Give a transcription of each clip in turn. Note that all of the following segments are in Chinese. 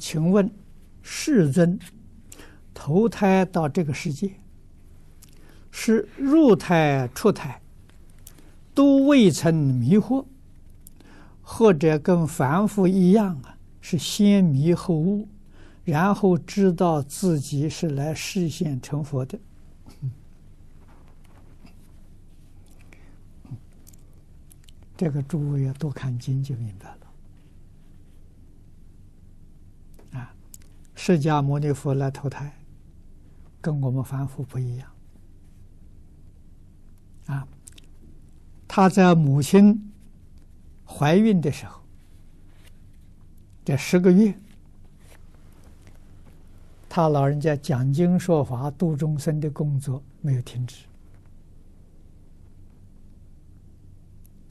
请问世尊，投胎到这个世界，是入胎出胎都未曾迷惑，或者跟凡夫一样啊，是先迷后悟，然后知道自己是来示现成佛的？这个诸位要多看经就明白了。释迦牟尼佛来投胎，跟我们凡夫不一样。啊，他在母亲怀孕的时候，这十个月，他老人家讲经说法度众生的工作没有停止。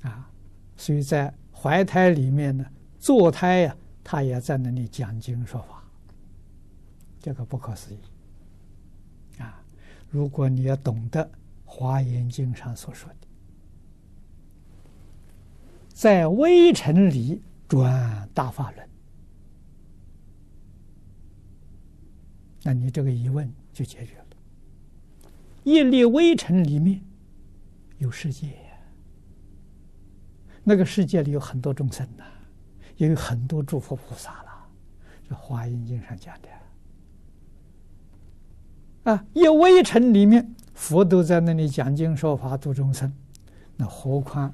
啊，所以在怀胎里面呢，坐胎呀，他也在那里讲经说法。这个不可思议啊！如果你要懂得《华严经》上所说的，在微尘里转大法轮，那你这个疑问就解决了。一粒微尘里面有世界，那个世界里有很多众生呐，也有很多诸佛菩萨了，这《华严经》上讲的。啊！一微尘里面，佛都在那里讲经说法度众生，那何况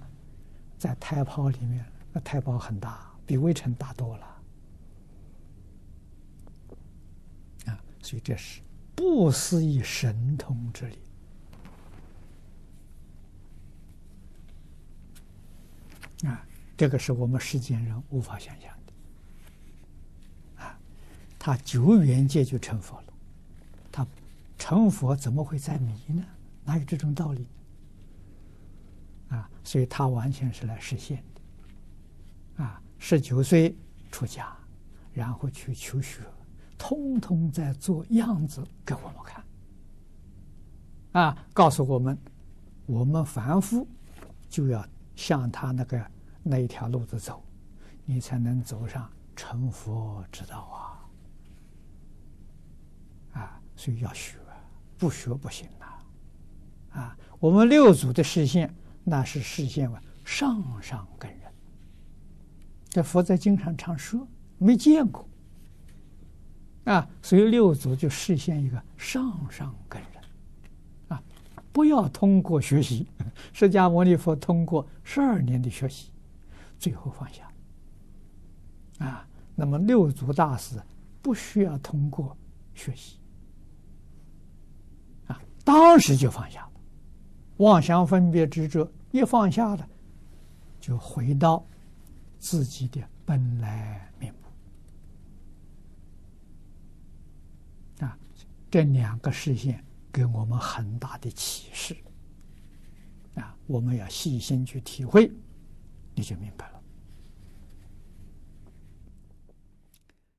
在胎泡里面？那胎泡很大，比微尘大多了。啊！所以这是不思议神通之力。啊！这个是我们世间人无法想象的。啊！他久远界就成佛了，成佛怎么会再迷呢？哪有这种道理？啊，所以他完全是来实现的。啊，十九岁出家，然后去求学，通通在做样子给我们看。啊，告诉我们，我们凡夫就要向他那个那一条路子走，你才能走上成佛之道啊！啊，所以要学。不学不行呐，啊！我们六祖的示现，那是示现为上上根人。这佛在经上常说，没见过，啊！所以六祖就示现一个上上根人，啊！不要通过学习，释迦牟尼佛通过十二年的学习，最后放下，啊！那么六祖大师不需要通过学习。当时就放下了，妄想分别执着一放下了，就回到自己的本来面目。啊，这两个示现给我们很大的启示。啊，我们要细心去体会，你就明白了。